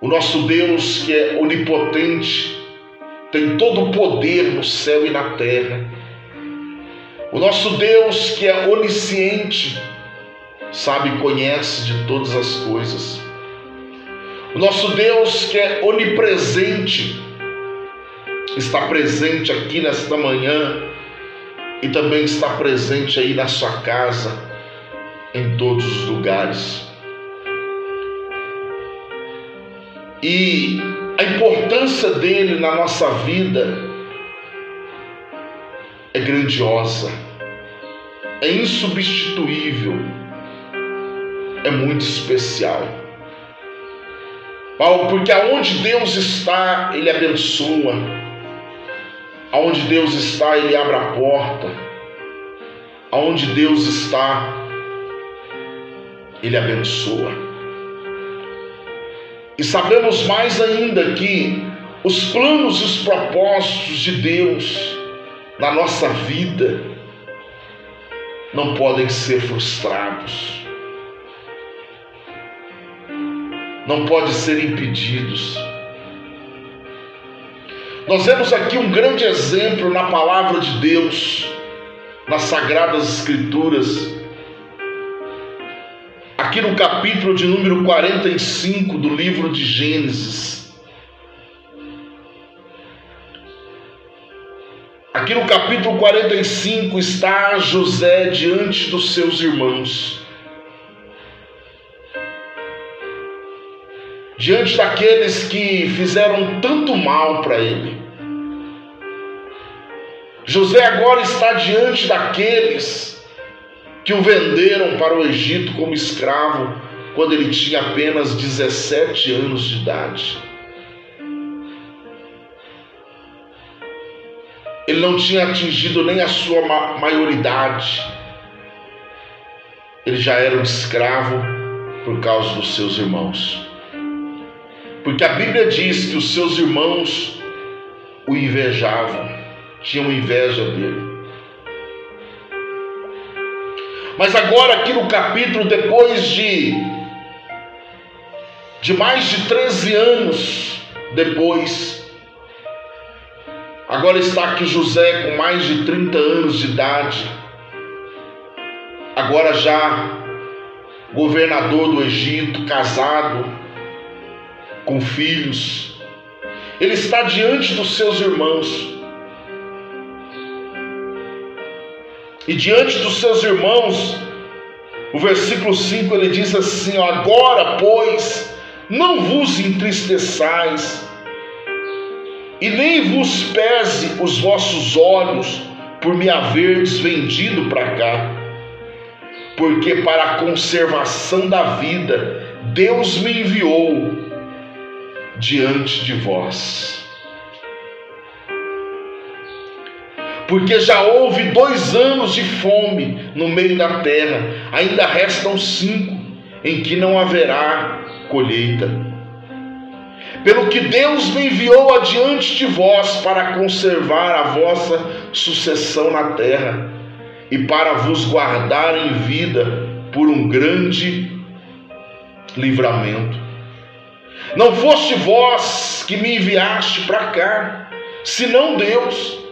O nosso Deus que é onipotente, tem todo o poder no céu e na terra. O nosso Deus que é onisciente, sabe e conhece de todas as coisas. O nosso Deus que é onipresente, está presente aqui nesta manhã e também está presente aí na sua casa, em todos os lugares. E a importância dele na nossa vida é grandiosa, é insubstituível, é muito especial. Porque aonde Deus está, Ele abençoa, aonde Deus está, Ele abre a porta, aonde Deus está, Ele abençoa. E sabemos mais ainda que os planos e os propósitos de Deus na nossa vida não podem ser frustrados, não podem ser impedidos. Nós vemos aqui um grande exemplo na palavra de Deus, nas Sagradas Escrituras, aqui no capítulo de número 45 do livro de Gênesis. Aqui no capítulo 45 está José diante dos seus irmãos. Diante daqueles que fizeram tanto mal para ele. José agora está diante daqueles que o venderam para o Egito como escravo quando ele tinha apenas 17 anos de idade. Ele não tinha atingido nem a sua maioridade. Ele já era um escravo por causa dos seus irmãos. Porque a Bíblia diz que os seus irmãos o invejavam, tinham inveja dele. Mas agora aqui no capítulo, depois de, de mais de 13 anos depois, agora está aqui José com mais de 30 anos de idade, agora já governador do Egito, casado, com filhos. Ele está diante dos seus irmãos. E diante dos seus irmãos, o versículo 5 ele diz assim: Agora, pois, não vos entristeçais, e nem vos pese os vossos olhos por me haverdes vendido para cá, porque para a conservação da vida Deus me enviou diante de vós. Porque já houve dois anos de fome no meio da terra, ainda restam cinco em que não haverá colheita. Pelo que Deus me enviou adiante de vós para conservar a vossa sucessão na terra e para vos guardar em vida por um grande livramento. Não foste vós que me enviaste para cá, senão Deus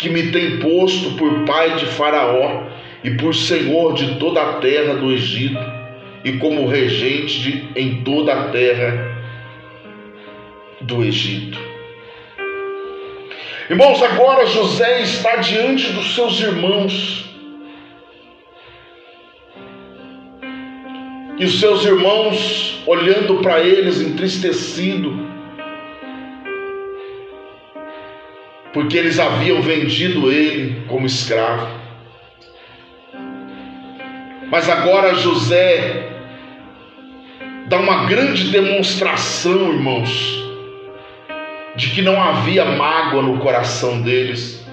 que me tem posto por pai de Faraó e por senhor de toda a terra do Egito e como regente de, em toda a terra do Egito. Irmãos, agora José está diante dos seus irmãos. E os seus irmãos olhando para eles entristecido, porque eles haviam vendido ele como escravo. Mas agora José dá uma grande demonstração, irmãos, de que não havia mágoa no coração deles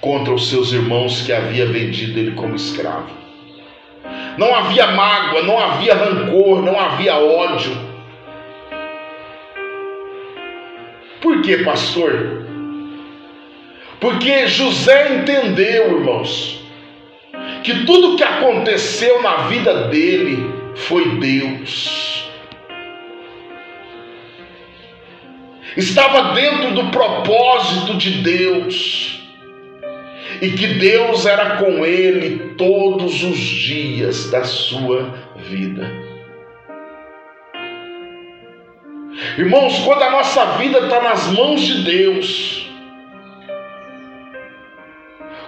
contra os seus irmãos que havia vendido ele como escravo. Não havia mágoa, não havia rancor, não havia ódio. Por que, pastor? Porque José entendeu, irmãos, que tudo que aconteceu na vida dele foi Deus. estava dentro do propósito de Deus, e que Deus era com ele todos os dias da sua vida. Irmãos, quando a nossa vida está nas mãos de Deus,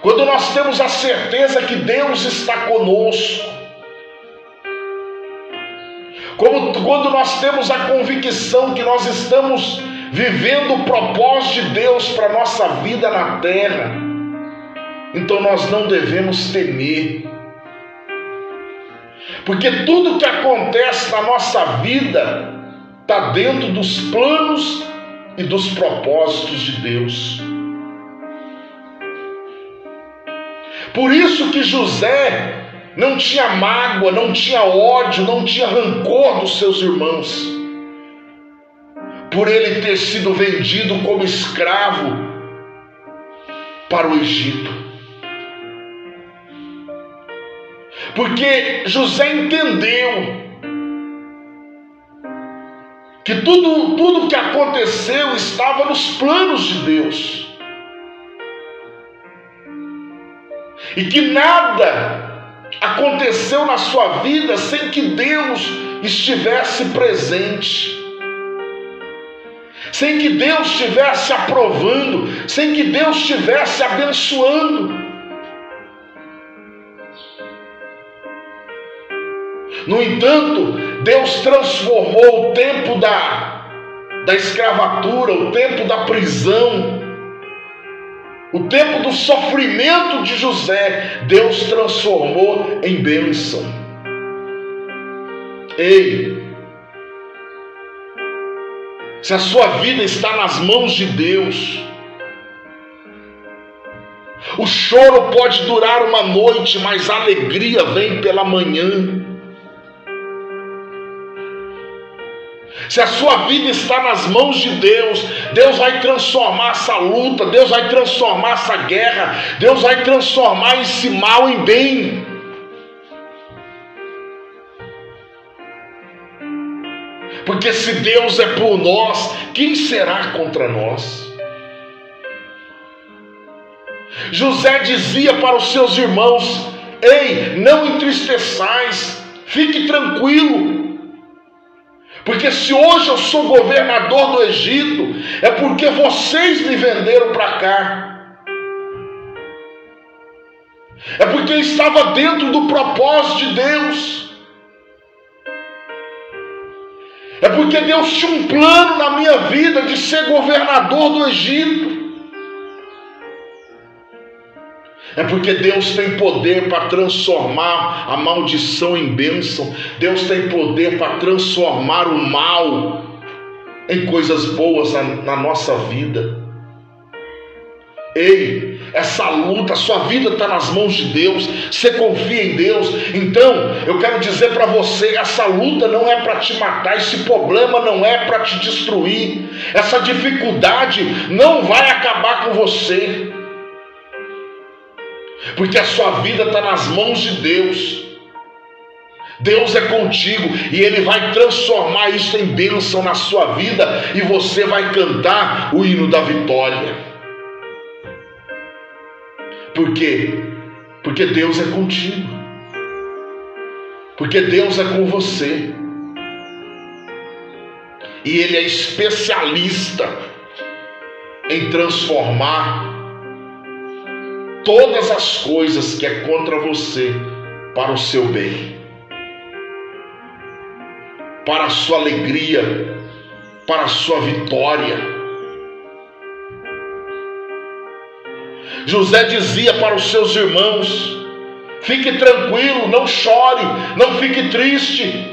quando nós temos a certeza que Deus está conosco, como, quando nós temos a convicção que nós estamos vivendo o propósito de Deus para nossa vida na terra, então nós não devemos temer, porque tudo que acontece na nossa vida está dentro dos planos e dos propósitos de Deus. Por isso que José não tinha mágoa, não tinha ódio, não tinha rancor dos seus irmãos, por ele ter sido vendido como escravo para o Egito. Porque José entendeu que tudo, tudo que aconteceu estava nos planos de Deus. E que nada aconteceu na sua vida sem que Deus estivesse presente, sem que Deus estivesse aprovando, sem que Deus estivesse abençoando. No entanto, Deus transformou o tempo da, da escravatura, o tempo da prisão, o tempo do sofrimento de José, Deus transformou em bênção. Ei, se a sua vida está nas mãos de Deus, o choro pode durar uma noite, mas a alegria vem pela manhã. Se a sua vida está nas mãos de Deus, Deus vai transformar essa luta, Deus vai transformar essa guerra, Deus vai transformar esse mal em bem. Porque se Deus é por nós, quem será contra nós? José dizia para os seus irmãos: Ei, não entristeçais, fique tranquilo, porque se hoje eu sou governador do Egito, é porque vocês me venderam para cá. É porque estava dentro do propósito de Deus. É porque Deus tinha um plano na minha vida de ser governador do Egito. É porque Deus tem poder para transformar a maldição em bênção. Deus tem poder para transformar o mal em coisas boas na, na nossa vida. Ei, essa luta, sua vida está nas mãos de Deus, você confia em Deus. Então, eu quero dizer para você: essa luta não é para te matar, esse problema não é para te destruir, essa dificuldade não vai acabar com você porque a sua vida está nas mãos de Deus. Deus é contigo e Ele vai transformar isso em bênção na sua vida e você vai cantar o hino da vitória. Por quê? Porque Deus é contigo, porque Deus é com você e Ele é especialista em transformar todas as coisas que é contra você para o seu bem, para a sua alegria, para a sua vitória. José dizia para os seus irmãos: fique tranquilo, não chore, não fique triste,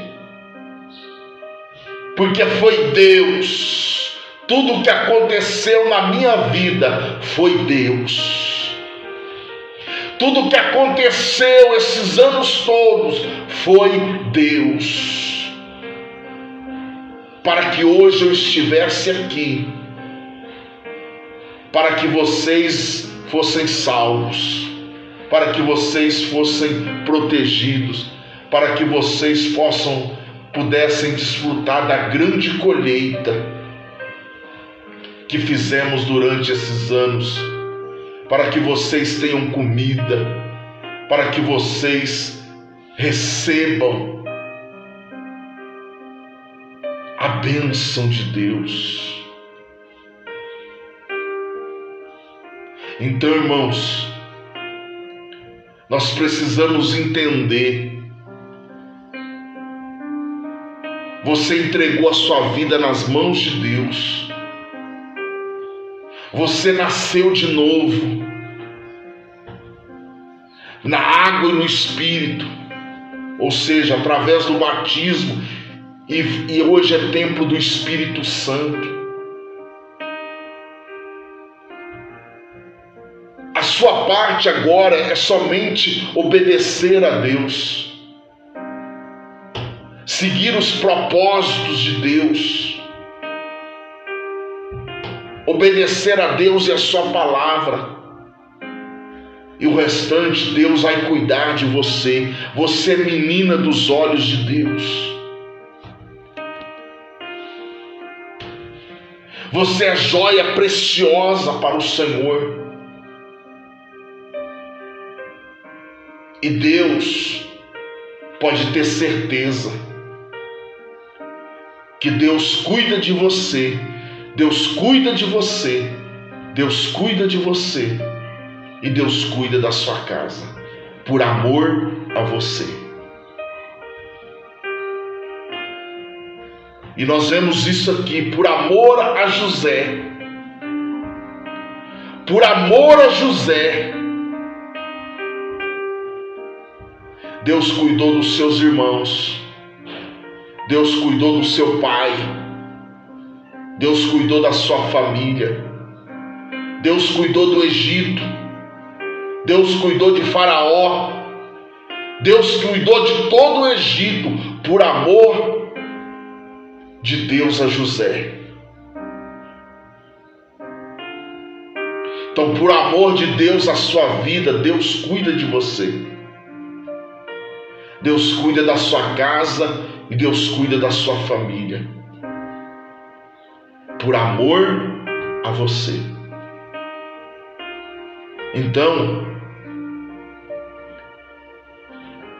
porque foi Deus. Tudo que aconteceu na minha vida foi Deus. Tudo que aconteceu esses anos todos foi Deus. Para que hoje eu estivesse aqui, para que vocês fossem salvos, para que vocês fossem protegidos, para que vocês possam pudessem desfrutar da grande colheita que fizemos durante esses anos, para que vocês tenham comida, para que vocês recebam a bênção de Deus. Então, irmãos, nós precisamos entender. Você entregou a sua vida nas mãos de Deus. Você nasceu de novo. Na água e no Espírito. Ou seja, através do batismo. E, e hoje é templo do Espírito Santo. A sua parte agora é somente obedecer a Deus, seguir os propósitos de Deus, obedecer a Deus e a Sua palavra. E o restante, Deus vai cuidar de você. Você é menina dos olhos de Deus. Você é joia preciosa para o Senhor. E Deus pode ter certeza que Deus cuida de você, Deus cuida de você, Deus cuida de você e Deus cuida da sua casa, por amor a você. E nós vemos isso aqui, por amor a José. Por amor a José, Deus cuidou dos seus irmãos. Deus cuidou do seu pai. Deus cuidou da sua família. Deus cuidou do Egito. Deus cuidou de Faraó. Deus cuidou de todo o Egito por amor de Deus a José. Então, por amor de Deus à sua vida, Deus cuida de você. Deus cuida da sua casa e Deus cuida da sua família. Por amor a você. Então,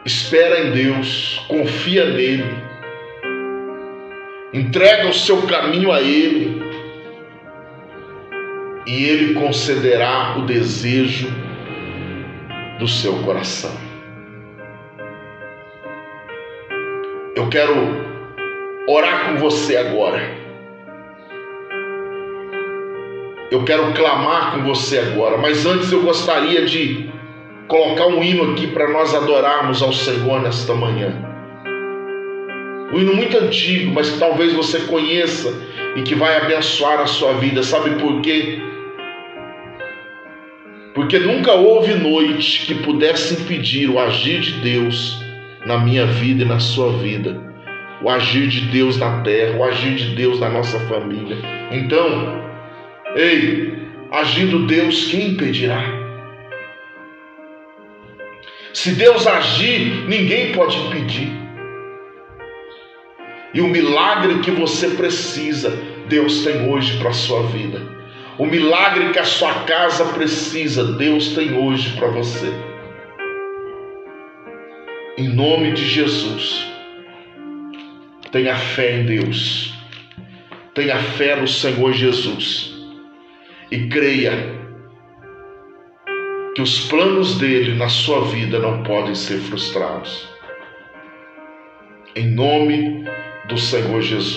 espera em Deus, confia nele, entrega o seu caminho a Ele, e Ele concederá o desejo do seu coração. Eu quero orar com você agora. Eu quero clamar com você agora, mas antes eu gostaria de colocar um hino aqui para nós adorarmos ao Senhor nesta manhã. Um hino muito antigo, mas que talvez você conheça e que vai abençoar a sua vida. Sabe por quê? Porque nunca houve noite que pudesse impedir o agir de Deus na minha vida e na sua vida. O agir de Deus na terra, o agir de Deus na nossa família. Então, ei, agindo Deus, quem impedirá? Se Deus agir, ninguém pode impedir. E o milagre que você precisa, Deus tem hoje para a sua vida. O milagre que a sua casa precisa, Deus tem hoje para você. Em nome de Jesus. Tenha fé em Deus. Tenha fé no Senhor Jesus. E creia que os planos dele na sua vida não podem ser frustrados. Em nome do Senhor Jesus.